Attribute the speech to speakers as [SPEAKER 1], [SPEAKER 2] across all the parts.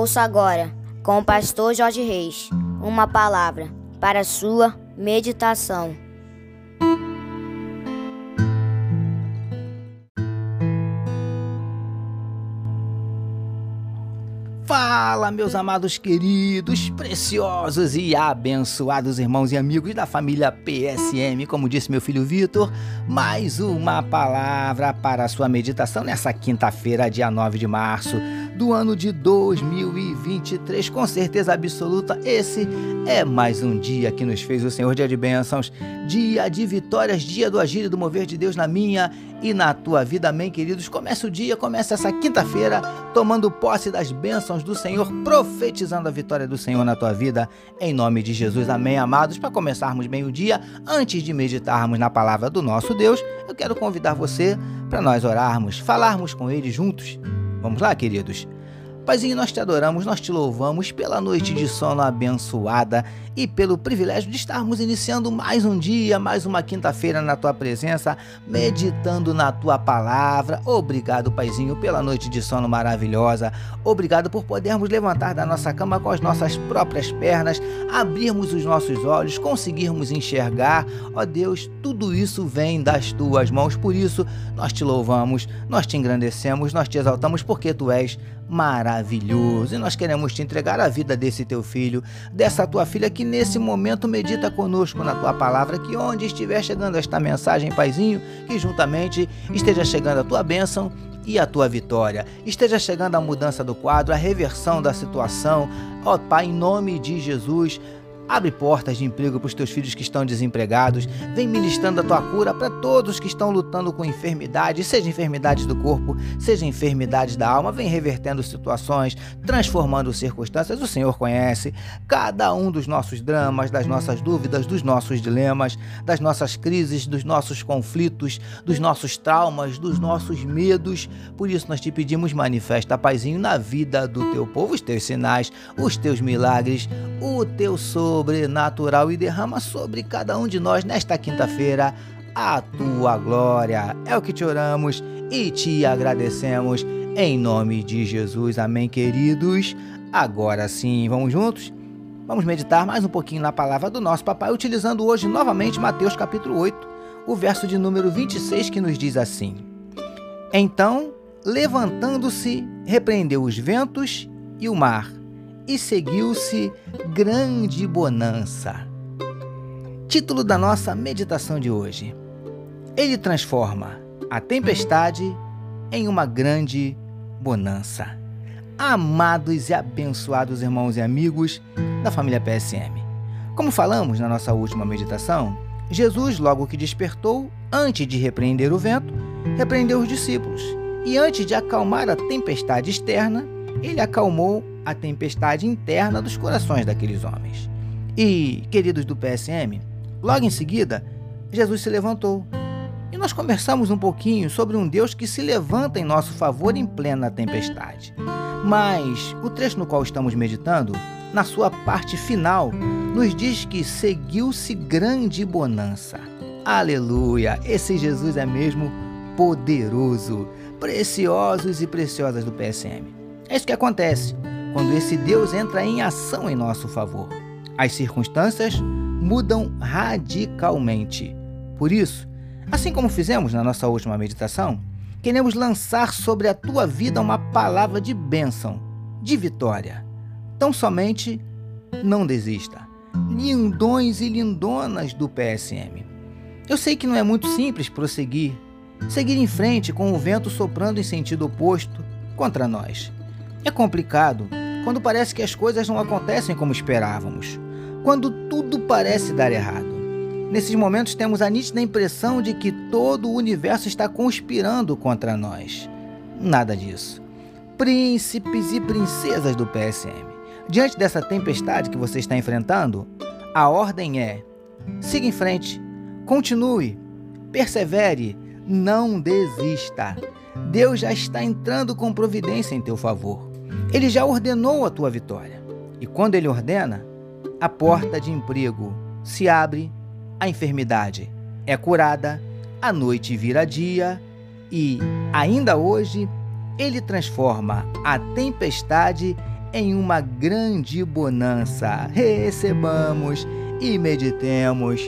[SPEAKER 1] Ouça agora, com o pastor Jorge Reis, uma palavra para sua meditação.
[SPEAKER 2] Fala, meus amados queridos, preciosos e abençoados irmãos e amigos da família PSM. Como disse meu filho Vitor, mais uma palavra para a sua meditação nessa quinta-feira, dia 9 de março do ano de 2023. Com certeza absoluta, esse é mais um dia que nos fez o Senhor, dia de bênçãos, dia de vitórias, dia do agir e do mover de Deus na minha e na tua vida. Amém, queridos? Começa o dia, começa essa quinta-feira, tomando posse das bênçãos do Senhor, profetizando a vitória do Senhor na tua vida, em nome de Jesus. Amém, amados? Para começarmos bem o dia, antes de meditarmos na palavra do nosso Deus, eu quero convidar você para nós orarmos, falarmos com Ele juntos. Vamos lá, queridos? Paizinho, nós te adoramos, nós te louvamos pela noite de sono abençoada e pelo privilégio de estarmos iniciando mais um dia, mais uma quinta-feira na tua presença, meditando na tua palavra. Obrigado, Paizinho, pela noite de sono maravilhosa. Obrigado por podermos levantar da nossa cama com as nossas próprias pernas, abrirmos os nossos olhos, conseguirmos enxergar. Ó Deus, tudo isso vem das tuas mãos. Por isso, nós te louvamos, nós te engrandecemos, nós te exaltamos porque tu és maravilhoso. E nós queremos te entregar a vida desse teu filho, dessa tua filha que nesse momento medita conosco na tua palavra, que onde estiver chegando esta mensagem, Paizinho, que juntamente esteja chegando a tua bênção e a tua vitória. Esteja chegando a mudança do quadro, a reversão da situação. Ó Pai, em nome de Jesus, Abre portas de emprego para os teus filhos que estão desempregados. Vem ministrando a tua cura para todos que estão lutando com enfermidades, seja enfermidades do corpo, seja enfermidades da alma. Vem revertendo situações, transformando circunstâncias. O Senhor conhece cada um dos nossos dramas, das nossas dúvidas, dos nossos dilemas, das nossas crises, dos nossos conflitos, dos nossos traumas, dos nossos medos. Por isso nós te pedimos, manifesta, Paizinho, na vida do teu povo, os teus sinais, os teus milagres, o teu soro sobrenatural e derrama sobre cada um de nós nesta quinta-feira a tua glória. É o que te oramos e te agradecemos em nome de Jesus. Amém, queridos. Agora sim, vamos juntos? Vamos meditar mais um pouquinho na palavra do nosso papai, utilizando hoje novamente Mateus capítulo 8, o verso de número 26 que nos diz assim: Então, levantando-se, repreendeu os ventos e o mar e seguiu-se grande bonança. Título da nossa meditação de hoje: Ele transforma a tempestade em uma grande bonança. Amados e abençoados irmãos e amigos da família PSM. Como falamos na nossa última meditação, Jesus, logo que despertou, antes de repreender o vento, repreendeu os discípulos e, antes de acalmar a tempestade externa, ele acalmou a tempestade interna dos corações daqueles homens. E, queridos do PSM, logo em seguida, Jesus se levantou. E nós conversamos um pouquinho sobre um Deus que se levanta em nosso favor em plena tempestade. Mas o trecho no qual estamos meditando, na sua parte final, nos diz que seguiu-se grande bonança. Aleluia! Esse Jesus é mesmo poderoso. Preciosos e preciosas do PSM. É isso que acontece quando esse Deus entra em ação em nosso favor. As circunstâncias mudam radicalmente. Por isso, assim como fizemos na nossa última meditação, queremos lançar sobre a tua vida uma palavra de bênção, de vitória. Tão somente não desista. Lindões e lindonas do PSM. Eu sei que não é muito simples prosseguir, seguir em frente com o vento soprando em sentido oposto contra nós. É complicado quando parece que as coisas não acontecem como esperávamos, quando tudo parece dar errado. Nesses momentos temos a nítida impressão de que todo o universo está conspirando contra nós. Nada disso. Príncipes e princesas do PSM, diante dessa tempestade que você está enfrentando, a ordem é: siga em frente, continue, persevere, não desista. Deus já está entrando com providência em teu favor. Ele já ordenou a tua vitória. E quando ele ordena, a porta de emprego se abre, a enfermidade é curada, a noite vira dia e, ainda hoje, ele transforma a tempestade em uma grande bonança. Recebamos e meditemos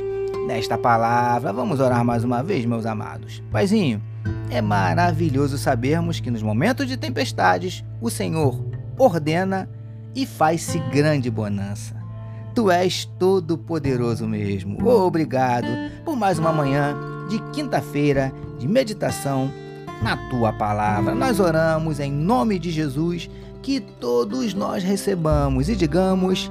[SPEAKER 2] nesta palavra. Vamos orar mais uma vez, meus amados. Paizinho, é maravilhoso sabermos que nos momentos de tempestades o Senhor ordena e faz-se grande bonança. Tu és todo poderoso mesmo. Obrigado por mais uma manhã de quinta-feira de meditação na tua palavra. Nós oramos em nome de Jesus que todos nós recebamos e digamos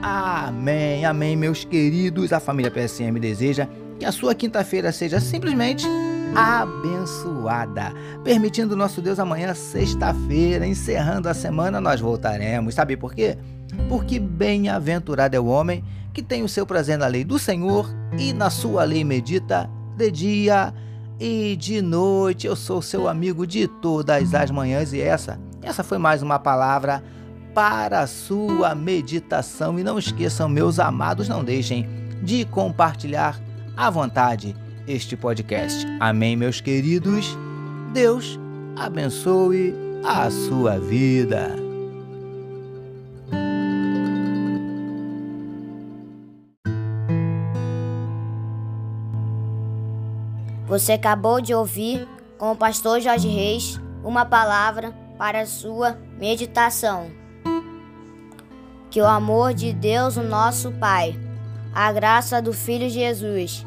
[SPEAKER 2] amém, amém, meus queridos. A família PSM deseja que a sua quinta-feira seja simplesmente abençoada. Permitindo nosso Deus amanhã, sexta-feira, encerrando a semana, nós voltaremos. Sabe por quê? Porque bem-aventurado é o homem que tem o seu prazer na lei do Senhor e na sua lei medita de dia e de noite. Eu sou seu amigo de todas as manhãs e essa, essa foi mais uma palavra para a sua meditação. E não esqueçam, meus amados, não deixem de compartilhar à vontade este podcast. Amém, meus queridos. Deus abençoe a sua vida.
[SPEAKER 1] Você acabou de ouvir com o pastor Jorge Reis uma palavra para sua meditação. Que o amor de Deus, o nosso Pai, a graça do Filho Jesus